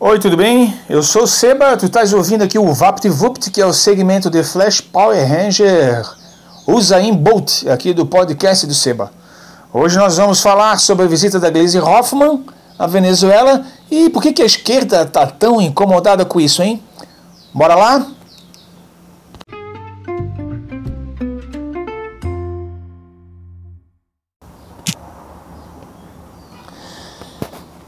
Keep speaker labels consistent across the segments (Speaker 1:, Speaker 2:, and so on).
Speaker 1: Oi, tudo bem? Eu sou o Seba, tu estás ouvindo aqui o VaptVupt, que é o segmento de Flash Power Ranger Usain Bolt, aqui do podcast do Seba. Hoje nós vamos falar sobre a visita da Glaze Hoffman à Venezuela e por que, que a esquerda está tão incomodada com isso, hein? Bora lá?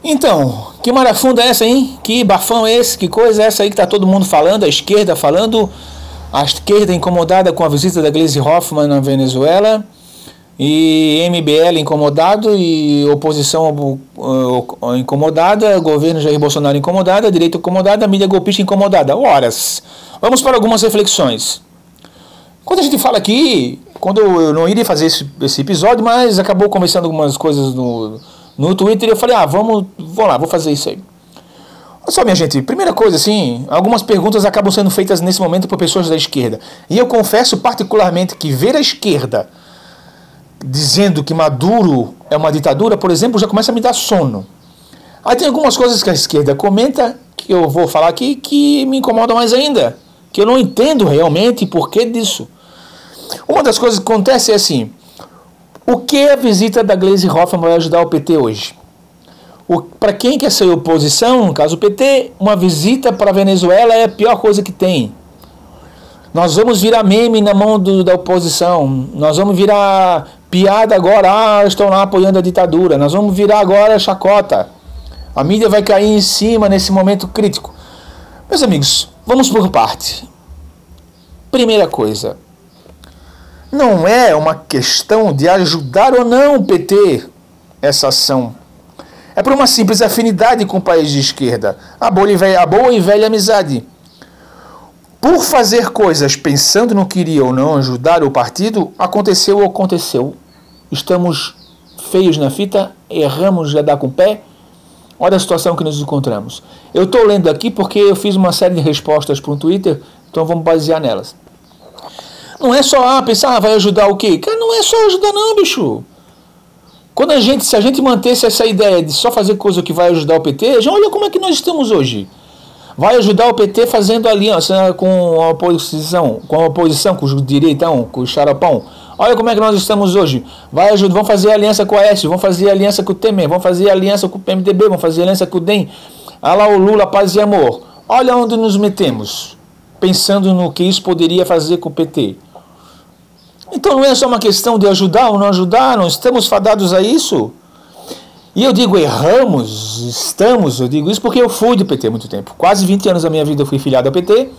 Speaker 1: Então, que marafunda é essa, hein? Que bafão é esse? Que coisa é essa aí que tá todo mundo falando? A esquerda falando, a esquerda incomodada com a visita da Gleisi Hoffmann na Venezuela, e MBL incomodado, e oposição incomodada, governo Jair Bolsonaro incomodada, direita incomodada, mídia golpista incomodada. Horas. Vamos para algumas reflexões. Quando a gente fala aqui, quando eu não iria fazer esse, esse episódio, mas acabou começando algumas coisas no no Twitter eu falei, ah, vamos, vou lá, vou fazer isso aí. Olha só, minha gente, primeira coisa, assim, algumas perguntas acabam sendo feitas nesse momento por pessoas da esquerda. E eu confesso particularmente que ver a esquerda dizendo que Maduro é uma ditadura, por exemplo, já começa a me dar sono. Aí tem algumas coisas que a esquerda comenta, que eu vou falar aqui, que me incomodam mais ainda. Que eu não entendo realmente por que disso. Uma das coisas que acontece é assim, o que a visita da Gleisi Hoffmann vai ajudar o PT hoje? Para quem quer ser oposição, no caso o PT, uma visita para a Venezuela é a pior coisa que tem. Nós vamos virar meme na mão do, da oposição. Nós vamos virar piada agora. Ah, estão lá apoiando a ditadura. Nós vamos virar agora chacota. A mídia vai cair em cima nesse momento crítico. Meus amigos, vamos por parte. Primeira coisa, não é uma questão de ajudar ou não o PT essa ação. É por uma simples afinidade com o país de esquerda, a boa e velha, boa e velha amizade. Por fazer coisas pensando no que iria ou não ajudar o partido, aconteceu ou aconteceu. Estamos feios na fita, erramos já dá com o pé. Olha a situação que nos encontramos. Eu estou lendo aqui porque eu fiz uma série de respostas para o Twitter, então vamos basear nelas. Não é só ah, pensar, ah, vai ajudar o quê? Cara, não é só ajudar não, bicho. Quando a gente, se a gente mantesse essa ideia de só fazer coisa que vai ajudar o PT, já olha como é que nós estamos hoje. Vai ajudar o PT fazendo aliança com a oposição, com a oposição, com o direitão, com o xaropão. Olha como é que nós estamos hoje. Vai ajudar, vão fazer aliança com a S, vão fazer aliança com o Temer, vão fazer aliança com o PMDB, vão fazer aliança com o DEM. Olha lá o Lula, paz e amor. Olha onde nos metemos, pensando no que isso poderia fazer com o PT. Então não é só uma questão de ajudar ou não ajudar, não estamos fadados a isso. E eu digo erramos, estamos, eu digo isso porque eu fui do PT muito tempo. Quase 20 anos da minha vida eu fui filiado ao PT.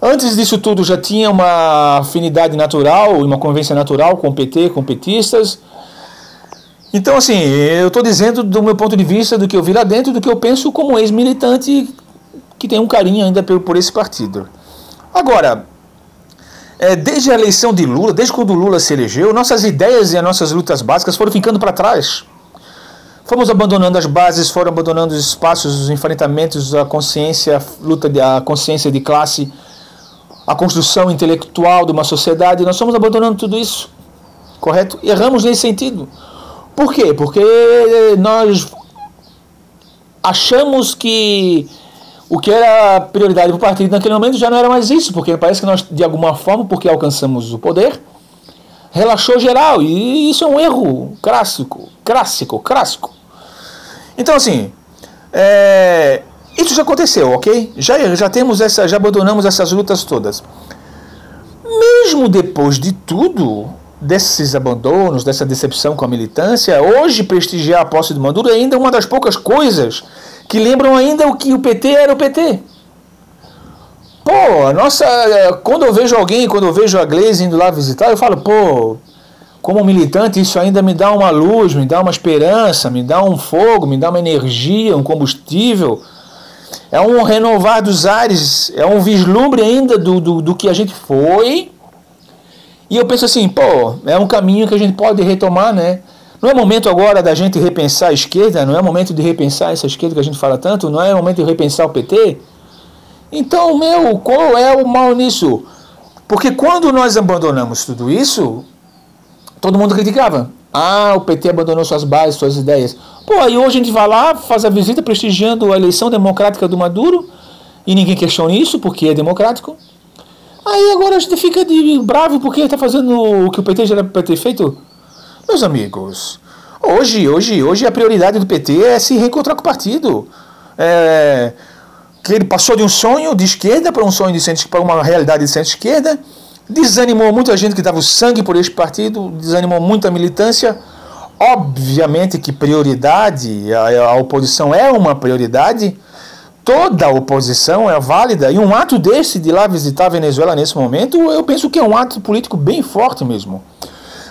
Speaker 1: Antes disso tudo já tinha uma afinidade natural, uma convivência natural com o PT, com petistas. Então, assim, eu estou dizendo do meu ponto de vista, do que eu vi lá dentro, do que eu penso como ex-militante que tem um carinho ainda por, por esse partido. Agora, é, desde a eleição de Lula, desde quando Lula se elegeu, nossas ideias e as nossas lutas básicas foram ficando para trás. Fomos abandonando as bases, foram abandonando os espaços, os enfrentamentos, a consciência, a luta de, a consciência de classe, a construção intelectual de uma sociedade. Nós fomos abandonando tudo isso, correto? Erramos nesse sentido. Por quê? Porque nós achamos que o que era prioridade para o partido naquele momento já não era mais isso, porque parece que nós, de alguma forma, porque alcançamos o poder, relaxou geral. E isso é um erro clássico, clássico, clássico. Então, assim, é, isso já aconteceu, ok? Já, já temos essa, já abandonamos essas lutas todas. Mesmo depois de tudo, desses abandonos, dessa decepção com a militância, hoje prestigiar a posse do Maduro é ainda uma das poucas coisas que lembram ainda o que o PT era o PT. Pô, nossa, quando eu vejo alguém, quando eu vejo a Gleisi indo lá visitar, eu falo, pô, como militante, isso ainda me dá uma luz, me dá uma esperança, me dá um fogo, me dá uma energia, um combustível. É um renovar dos ares, é um vislumbre ainda do, do, do que a gente foi. E eu penso assim, pô, é um caminho que a gente pode retomar, né? Não é momento agora da gente repensar a esquerda, não é momento de repensar essa esquerda que a gente fala tanto, não é momento de repensar o PT? Então, meu, qual é o mal nisso? Porque quando nós abandonamos tudo isso, todo mundo criticava. Ah, o PT abandonou suas bases, suas ideias. Pô, aí hoje a gente vai lá, faz a visita prestigiando a eleição democrática do Maduro e ninguém questiona isso porque é democrático. Aí agora a gente fica de bravo porque está fazendo o que o PT já era para ter feito. Meus amigos, hoje, hoje, hoje a prioridade do PT é se reencontrar com o partido. É, que ele passou de um sonho de esquerda para um sonho de centro, para uma realidade de centro-esquerda, desanimou muita gente que dava o sangue por este partido, desanimou muita militância. Obviamente que prioridade, a, a oposição é uma prioridade, toda oposição é válida, e um ato desse de lá visitar a Venezuela nesse momento, eu penso que é um ato político bem forte mesmo.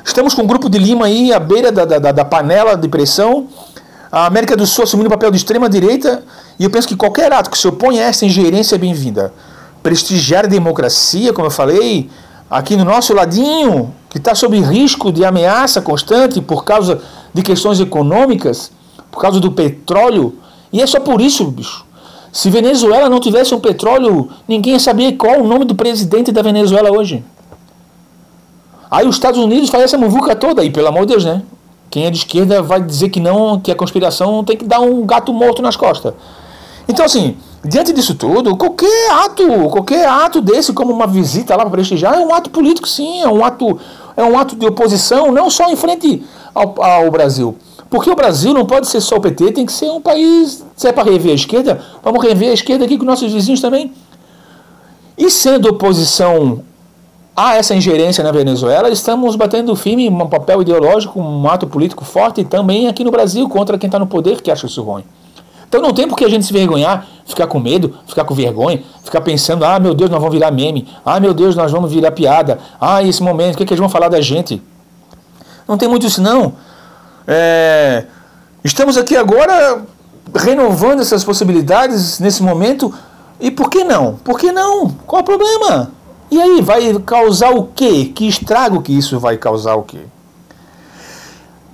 Speaker 1: Estamos com um grupo de Lima aí à beira da, da, da panela de pressão, a América do Sul assumindo o papel de extrema-direita, e eu penso que qualquer ato que se opõe a essa ingerência é bem-vinda. Prestigiar a democracia, como eu falei, aqui no nosso ladinho, que está sob risco de ameaça constante por causa de questões econômicas, por causa do petróleo, e é só por isso, bicho. Se Venezuela não tivesse um petróleo, ninguém ia saber qual o nome do presidente da Venezuela hoje. Aí os Estados Unidos fazem essa muvuca toda, e pelo amor de Deus, né? Quem é de esquerda vai dizer que não, que a conspiração tem que dar um gato morto nas costas. Então, assim, diante disso tudo, qualquer ato, qualquer ato desse, como uma visita lá para prestigiar, é um ato político, sim, é um ato, é um ato de oposição, não só em frente ao, ao Brasil. Porque o Brasil não pode ser só o PT, tem que ser um país. Se é para rever a esquerda, vamos rever a esquerda aqui com nossos vizinhos também. E sendo oposição a essa ingerência na Venezuela, estamos batendo firme um papel ideológico, um ato político forte também aqui no Brasil contra quem está no poder que acha isso ruim. Então não tem por que a gente se vergonhar, ficar com medo, ficar com vergonha, ficar pensando, ah meu Deus, nós vamos virar meme, ah meu Deus, nós vamos virar piada, ah esse momento, o que, é que eles vão falar da gente? Não tem muito isso não. É, estamos aqui agora renovando essas possibilidades nesse momento. E por que não? Por que não? Qual o problema? E aí, vai causar o quê? Que estrago que isso vai causar o quê?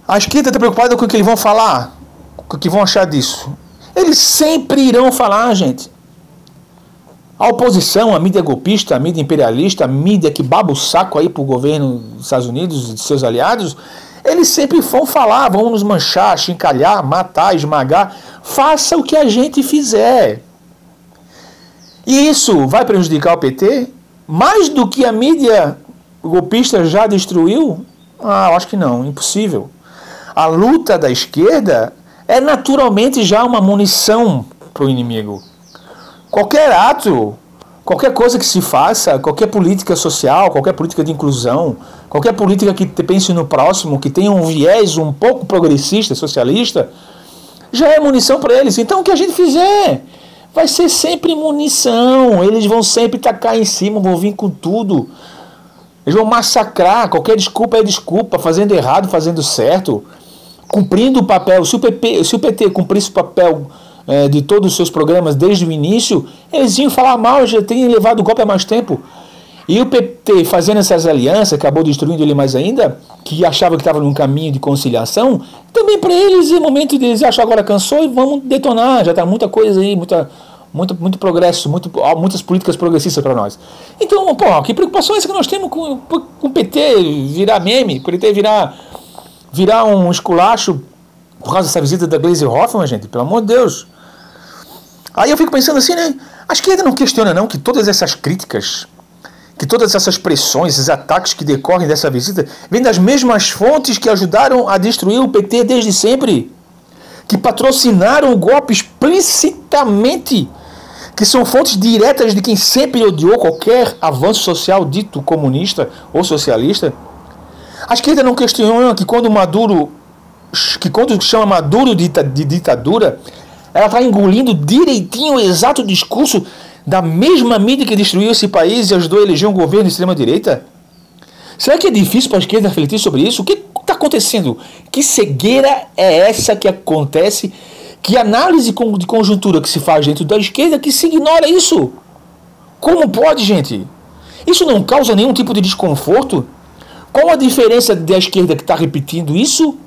Speaker 1: A esquerda está preocupada com o que eles vão falar, com o que vão achar disso. Eles sempre irão falar, gente. A oposição, a mídia golpista, a mídia imperialista, a mídia que baba o saco aí para o governo dos Estados Unidos e de seus aliados, eles sempre vão falar, vão nos manchar, chincalhar, matar, esmagar. Faça o que a gente fizer. E isso vai prejudicar o PT? Mais do que a mídia golpista já destruiu? Ah, acho que não, impossível. A luta da esquerda é naturalmente já uma munição para o inimigo. Qualquer ato Qualquer coisa que se faça, qualquer política social, qualquer política de inclusão, qualquer política que pense no próximo, que tenha um viés um pouco progressista, socialista, já é munição para eles. Então o que a gente fizer vai ser sempre munição. Eles vão sempre tacar em cima, vão vir com tudo. Eles vão massacrar. Qualquer desculpa é desculpa, fazendo errado, fazendo certo, cumprindo o papel. Se o, PP, se o PT cumprisse o papel é, de todos os seus programas desde o início, eles iam falar mal, já tem levado o golpe há mais tempo. E o PT fazendo essas alianças, acabou destruindo ele mais ainda, que achava que estava num caminho de conciliação, também para eles é momento de eles acham agora cansou e vamos detonar, já está muita coisa aí, muita, muito, muito progresso, muito, muitas políticas progressistas para nós. Então, pô, que preocupação é essa que nós temos com, o PT virar meme, o PT virar, virar um esculacho por causa dessa visita da Glaze Hoffman, gente, pelo amor de Deus. Aí eu fico pensando assim, né? A esquerda não questiona não que todas essas críticas, que todas essas pressões, esses ataques que decorrem dessa visita, vêm das mesmas fontes que ajudaram a destruir o PT desde sempre, que patrocinaram o golpe explicitamente, que são fontes diretas de quem sempre odiou qualquer avanço social dito comunista ou socialista. A esquerda não questiona que quando Maduro, que quando chama Maduro de, de ditadura, ela está engolindo direitinho o exato discurso da mesma mídia que destruiu esse país e ajudou a eleger um governo de extrema-direita? Será que é difícil para a esquerda refletir sobre isso? O que está acontecendo? Que cegueira é essa que acontece? Que análise de conjuntura que se faz dentro da esquerda que se ignora isso? Como pode, gente? Isso não causa nenhum tipo de desconforto? Qual a diferença da esquerda que está repetindo isso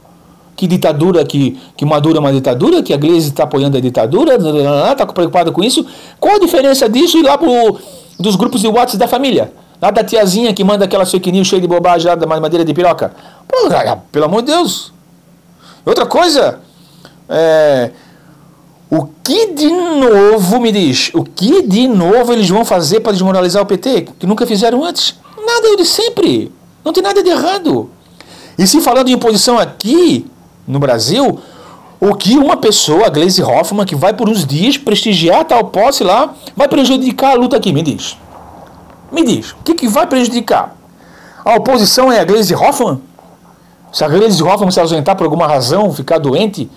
Speaker 1: que ditadura, que, que Maduro é uma ditadura, que a Gleisi está apoiando a ditadura, está preocupada com isso. Qual a diferença disso e lá pro, dos grupos de WhatsApp da família? Lá da tiazinha que manda aquela fake news cheia de bobagem lá da madeira de piroca. Pô, pelo amor de Deus. Outra coisa, é, o que de novo, me diz, o que de novo eles vão fazer para desmoralizar o PT, que nunca fizeram antes? Nada é de sempre. Não tem nada de errado. E se falando de imposição aqui, no Brasil, o que uma pessoa, a Glaze Hoffman, que vai por uns dias prestigiar tal posse lá, vai prejudicar a luta aqui? Me diz. Me diz, o que, que vai prejudicar? A oposição é a Glaze Hoffman? Se a Glaze Hoffman se ausentar por alguma razão, ficar doente,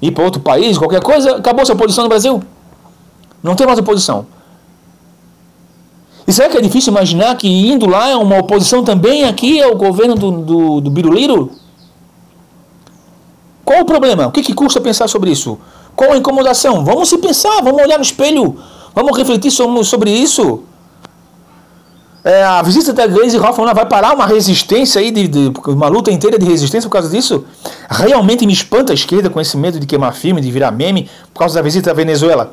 Speaker 1: ir para outro país, qualquer coisa, acabou sua oposição no Brasil. Não tem mais oposição. E será que é difícil imaginar que indo lá é uma oposição também aqui ao governo do, do, do Biruliro? Qual o problema? O que, que custa pensar sobre isso? Qual a incomodação? Vamos se pensar, vamos olhar no espelho, vamos refletir sobre isso. É, a visita da Glaze Hoffman vai parar uma resistência aí, de, de, uma luta inteira de resistência por causa disso? Realmente me espanta a esquerda com esse medo de queimar firme, de virar meme, por causa da visita à Venezuela.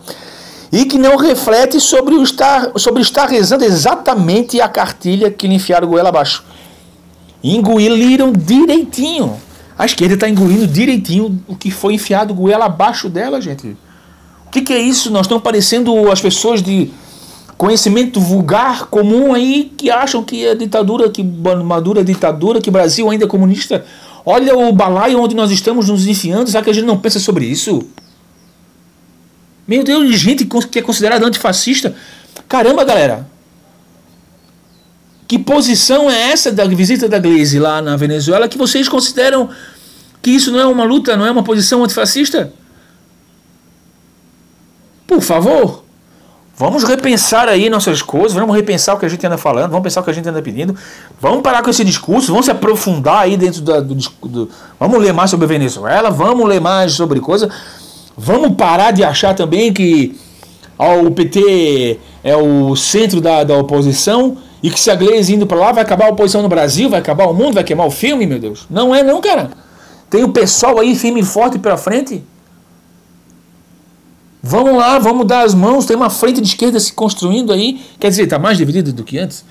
Speaker 1: E que não reflete sobre, o estar, sobre estar rezando exatamente a cartilha que lhe enfiaram goela abaixo. Engoliram direitinho. A esquerda está engolindo direitinho o que foi enfiado goela abaixo dela, gente. O que, que é isso? Nós estamos parecendo as pessoas de conhecimento vulgar comum aí que acham que a ditadura, que madura ditadura, que Brasil ainda é comunista. Olha o balaio onde nós estamos nos enfiando, será que a gente não pensa sobre isso? Meu Deus, gente que é considerada antifascista. Caramba, galera. Que posição é essa da visita da Glaze lá na Venezuela que vocês consideram que isso não é uma luta, não é uma posição antifascista? Por favor. Vamos repensar aí nossas coisas, vamos repensar o que a gente anda falando, vamos pensar o que a gente anda pedindo, vamos parar com esse discurso, vamos se aprofundar aí dentro do, do, do Vamos ler mais sobre a Venezuela, vamos ler mais sobre coisa. Vamos parar de achar também que ó, o PT é o centro da, da oposição e que se a Gleisi indo para lá vai acabar a oposição no Brasil, vai acabar o mundo, vai queimar o filme, meu Deus. Não é não, cara. Tem o pessoal aí firme e forte para frente. Vamos lá, vamos dar as mãos. Tem uma frente de esquerda se construindo aí. Quer dizer, está mais dividida do que antes.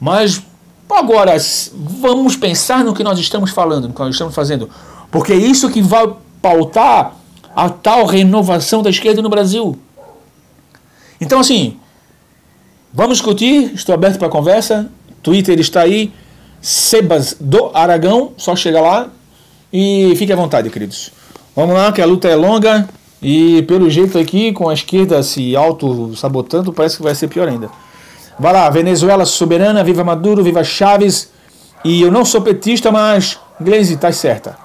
Speaker 1: Mas agora, vamos pensar no que nós estamos falando, no que nós estamos fazendo. Porque é isso que vai pautar a tal renovação da esquerda no Brasil. Então, assim, vamos discutir. Estou aberto para conversa. Twitter está aí. Sebas do Aragão. Só chega lá. E fique à vontade, queridos. Vamos lá, que a luta é longa. E pelo jeito aqui, com a esquerda se auto-sabotando, parece que vai ser pior ainda. Vai lá, Venezuela soberana, viva Maduro, viva Chaves. E eu não sou petista, mas Glaze, tá certa.